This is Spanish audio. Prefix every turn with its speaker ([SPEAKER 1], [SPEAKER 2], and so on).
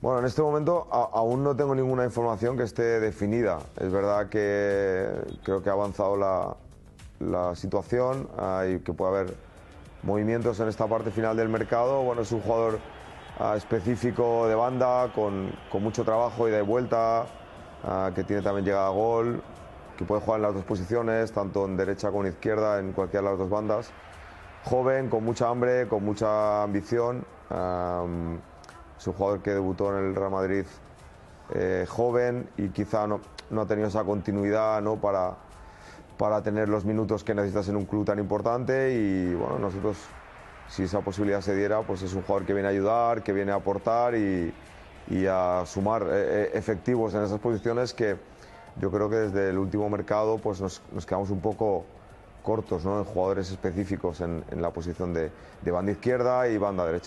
[SPEAKER 1] Bueno, en este momento a- aún no tengo ninguna información que esté definida. Es verdad que creo que ha avanzado la, la situación y que puede haber movimientos en esta parte final del mercado. Bueno, es un jugador ah, específico de banda, con, con mucho trabajo, y vuelta, ah, que tiene también llegada a gol, que puede jugar en las dos posiciones, tanto en derecha como en izquierda, en cualquiera de las dos bandas. Joven, con mucha hambre, con mucha ambición. am, es un jugador que debutó en el Real Madrid eh, joven y quizá no, ha tenido esa continuidad ¿no? para, para tener los minutos que necesitas en un club tan importante y bueno, nosotros si esa posibilidad se diera, pues es un jugador que viene a ayudar, que viene a aportar y, y a sumar eh, eh, efectivos en esas posiciones que yo creo que desde el último mercado pues nos, quedamos un poco cortos ¿no? en jugadores específicos en, la posición de banda izquierda y banda derecha.